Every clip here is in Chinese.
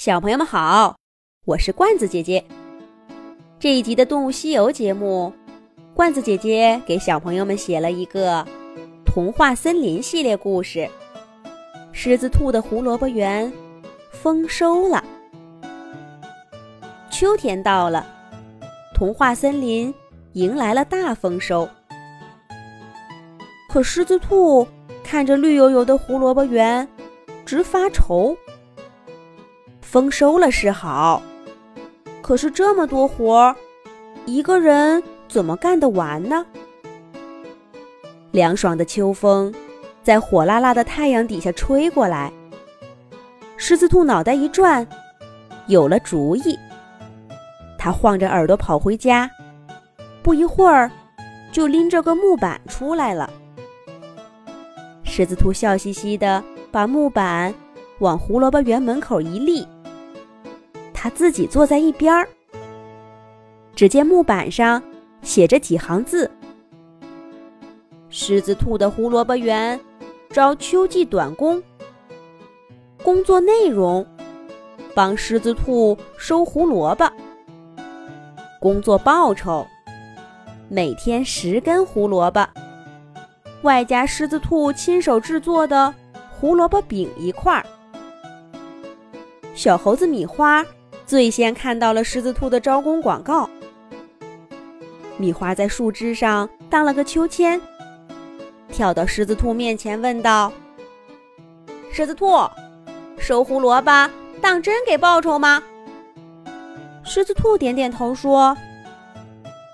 小朋友们好，我是罐子姐姐。这一集的《动物西游》节目，罐子姐姐给小朋友们写了一个童话森林系列故事《狮子兔的胡萝卜园》，丰收了。秋天到了，童话森林迎来了大丰收。可狮子兔看着绿油油的胡萝卜园，直发愁。丰收了是好，可是这么多活儿，一个人怎么干得完呢？凉爽的秋风在火辣辣的太阳底下吹过来，狮子兔脑袋一转，有了主意。他晃着耳朵跑回家，不一会儿就拎着个木板出来了。狮子兔笑嘻嘻地把木板往胡萝卜园门口一立。他自己坐在一边儿，只见木板上写着几行字：“狮子兔的胡萝卜园招秋季短工，工作内容帮狮子兔收胡萝卜，工作报酬每天十根胡萝卜，外加狮子兔亲手制作的胡萝卜饼一块儿。”小猴子米花。最先看到了狮子兔的招工广告。米花在树枝上荡了个秋千，跳到狮子兔面前问道：“狮子兔，收胡萝卜当真给报酬吗？”狮子兔点点头说：“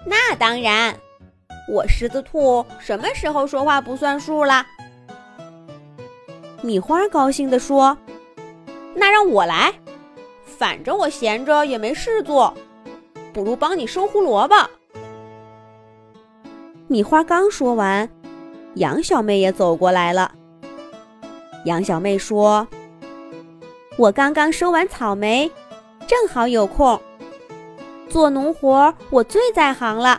那当然，我狮子兔什么时候说话不算数了？”米花高兴地说：“那让我来。”反正我闲着也没事做，不如帮你收胡萝卜。米花刚说完，杨小妹也走过来了。杨小妹说：“我刚刚收完草莓，正好有空。做农活我最在行了，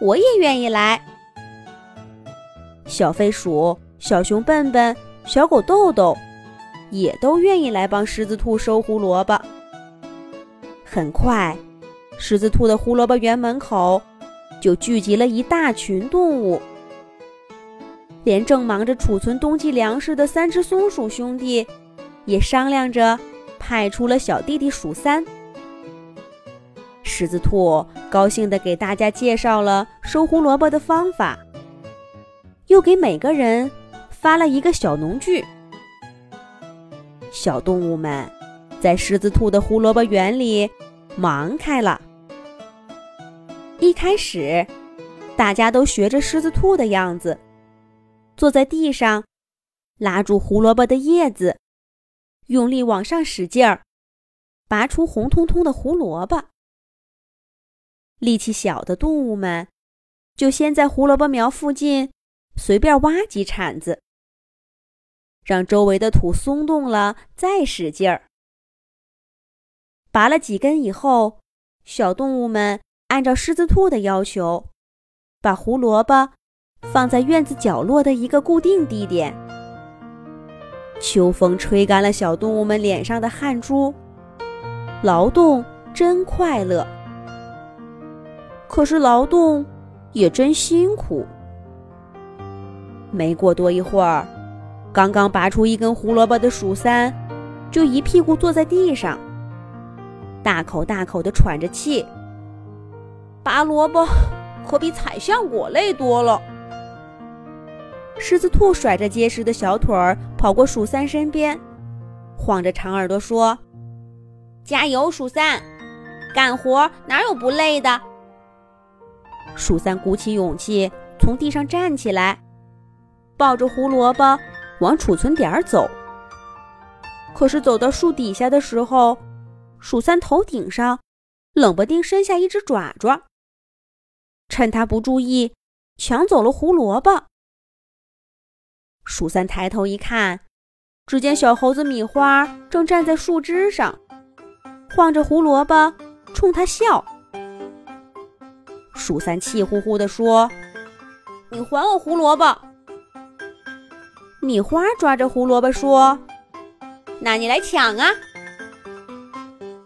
我也愿意来。”小飞鼠、小熊笨笨、小狗豆豆也都愿意来帮狮子兔收胡萝卜。很快，狮子兔的胡萝卜园门口就聚集了一大群动物，连正忙着储存冬季粮食的三只松鼠兄弟也商量着派出了小弟弟鼠三。狮子兔高兴地给大家介绍了收胡萝卜的方法，又给每个人发了一个小农具。小动物们在狮子兔的胡萝卜园里。忙开了。一开始，大家都学着狮子兔的样子，坐在地上，拉住胡萝卜的叶子，用力往上使劲儿，拔出红彤彤的胡萝卜。力气小的动物们，就先在胡萝卜苗附近随便挖几铲子，让周围的土松动了，再使劲儿。拔了几根以后，小动物们按照狮子兔的要求，把胡萝卜放在院子角落的一个固定地点。秋风吹干了小动物们脸上的汗珠，劳动真快乐。可是劳动也真辛苦。没过多一会儿，刚刚拔出一根胡萝卜的鼠三，就一屁股坐在地上。大口大口地喘着气，拔萝卜可比采橡果累多了。狮子兔甩着结实的小腿儿跑过鼠三身边，晃着长耳朵说：“加油，鼠三，干活哪有不累的？”鼠三鼓起勇气从地上站起来，抱着胡萝卜往储存点走。可是走到树底下的时候，鼠三头顶上，冷不丁伸下一只爪爪，趁他不注意，抢走了胡萝卜。鼠三抬头一看，只见小猴子米花正站在树枝上，晃着胡萝卜冲他笑。鼠三气呼呼地说：“你还我胡萝卜！”米花抓着胡萝卜说：“那你来抢啊！”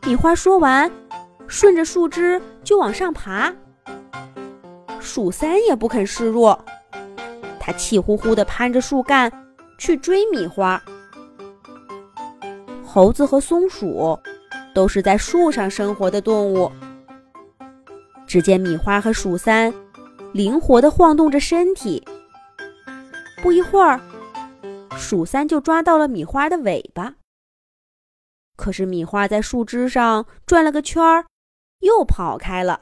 米花说完，顺着树枝就往上爬。鼠三也不肯示弱，他气呼呼地攀着树干去追米花。猴子和松鼠都是在树上生活的动物。只见米花和鼠三灵活地晃动着身体，不一会儿，鼠三就抓到了米花的尾巴。可是米花在树枝上转了个圈儿，又跑开了。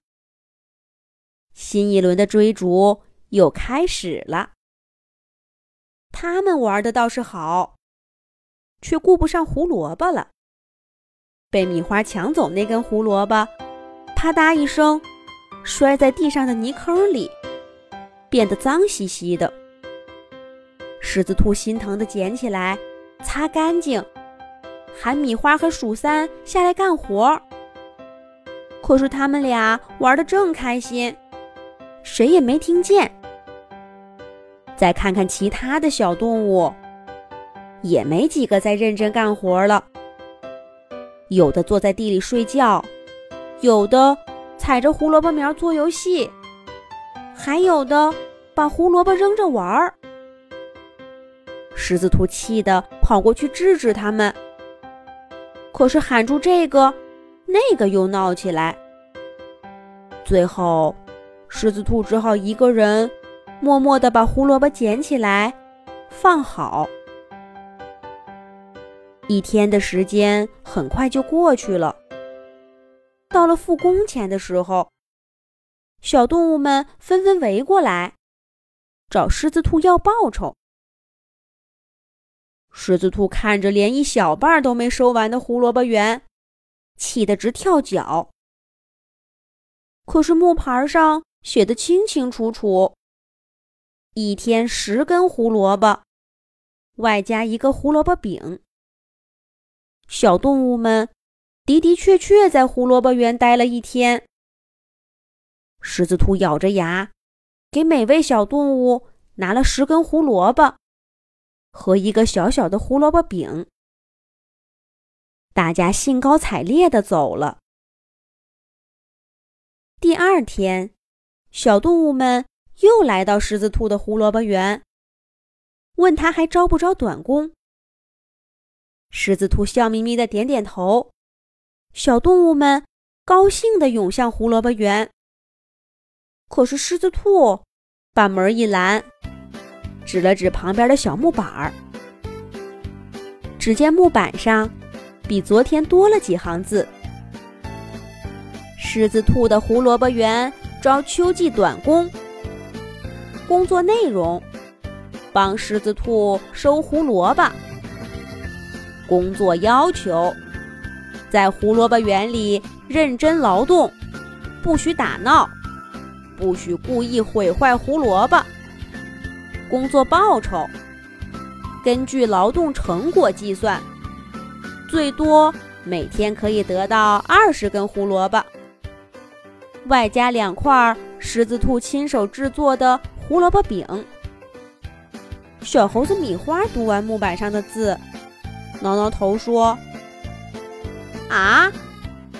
新一轮的追逐又开始了。他们玩的倒是好，却顾不上胡萝卜了。被米花抢走那根胡萝卜，啪嗒一声。摔在地上的泥坑里，变得脏兮兮的。狮子兔心疼地捡起来，擦干净，喊米花和鼠三下来干活。可是他们俩玩得正开心，谁也没听见。再看看其他的小动物，也没几个在认真干活了。有的坐在地里睡觉，有的。踩着胡萝卜苗做游戏，还有的把胡萝卜扔着玩儿。狮子兔气得跑过去制止他们，可是喊住这个，那个又闹起来。最后，狮子兔只好一个人默默地把胡萝卜捡起来，放好。一天的时间很快就过去了。到了付工钱的时候，小动物们纷纷围过来，找狮子兔要报酬。狮子兔看着连一小半都没收完的胡萝卜园，气得直跳脚。可是木牌上写的清清楚楚：一天十根胡萝卜，外加一个胡萝卜饼。小动物们。的的确确在胡萝卜园待了一天。狮子兔咬着牙，给每位小动物拿了十根胡萝卜和一个小小的胡萝卜饼。大家兴高采烈地走了。第二天，小动物们又来到狮子兔的胡萝卜园，问他还招不招短工。狮子兔笑眯眯地点点头。小动物们高兴地涌向胡萝卜园，可是狮子兔把门一拦，指了指旁边的小木板儿。只见木板上比昨天多了几行字：“狮子兔的胡萝卜园招秋季短工，工作内容：帮狮子兔收胡萝卜。工作要求。”在胡萝卜园里认真劳动，不许打闹，不许故意毁坏胡萝卜。工作报酬根据劳动成果计算，最多每天可以得到二十根胡萝卜，外加两块狮子兔亲手制作的胡萝卜饼。小猴子米花读完木板上的字，挠挠头说。啊，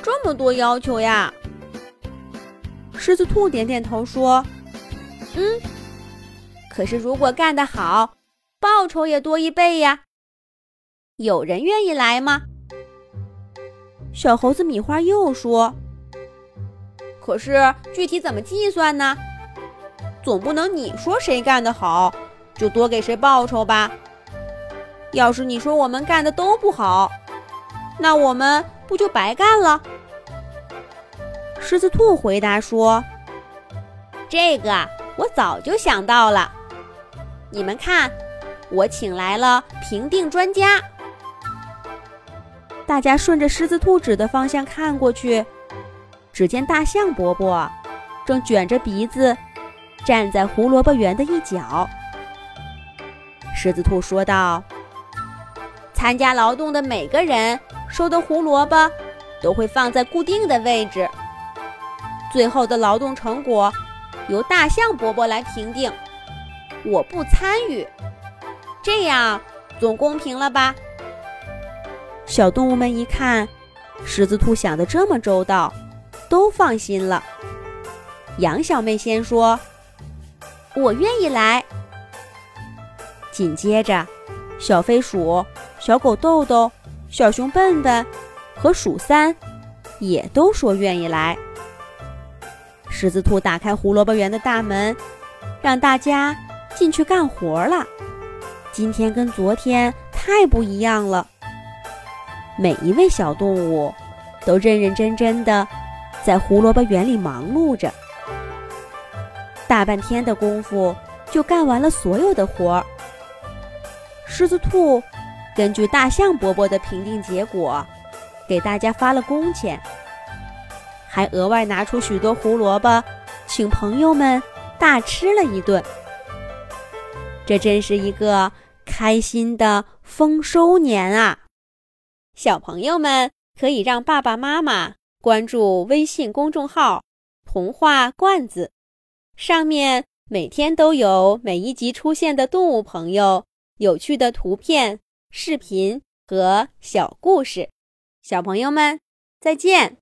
这么多要求呀！狮子兔点点头说：“嗯，可是如果干得好，报酬也多一倍呀。有人愿意来吗？”小猴子米花又说：“可是具体怎么计算呢？总不能你说谁干得好，就多给谁报酬吧？要是你说我们干的都不好，那我们……”不就白干了？狮子兔回答说：“这个我早就想到了。你们看，我请来了评定专家。”大家顺着狮子兔指的方向看过去，只见大象伯伯正卷着鼻子站在胡萝卜园的一角。狮子兔说道：“参加劳动的每个人。”收的胡萝卜都会放在固定的位置，最后的劳动成果由大象伯伯来评定，我不参与，这样总公平了吧？小动物们一看，狮子兔想的这么周到，都放心了。羊小妹先说：“我愿意来。”紧接着，小飞鼠、小狗豆豆、小熊笨笨和鼠三也都说愿意来。狮子兔打开胡萝卜园的大门，让大家进去干活了。今天跟昨天太不一样了。每一位小动物都认认真真的在胡萝卜园里忙碌着。大半天的功夫就干完了所有的活儿。狮子兔根据大象伯伯的评定结果，给大家发了工钱，还额外拿出许多胡萝卜，请朋友们大吃了一顿。这真是一个开心的丰收年啊！小朋友们可以让爸爸妈妈关注微信公众号“童话罐子”。上面每天都有每一集出现的动物朋友、有趣的图片、视频和小故事。小朋友们，再见。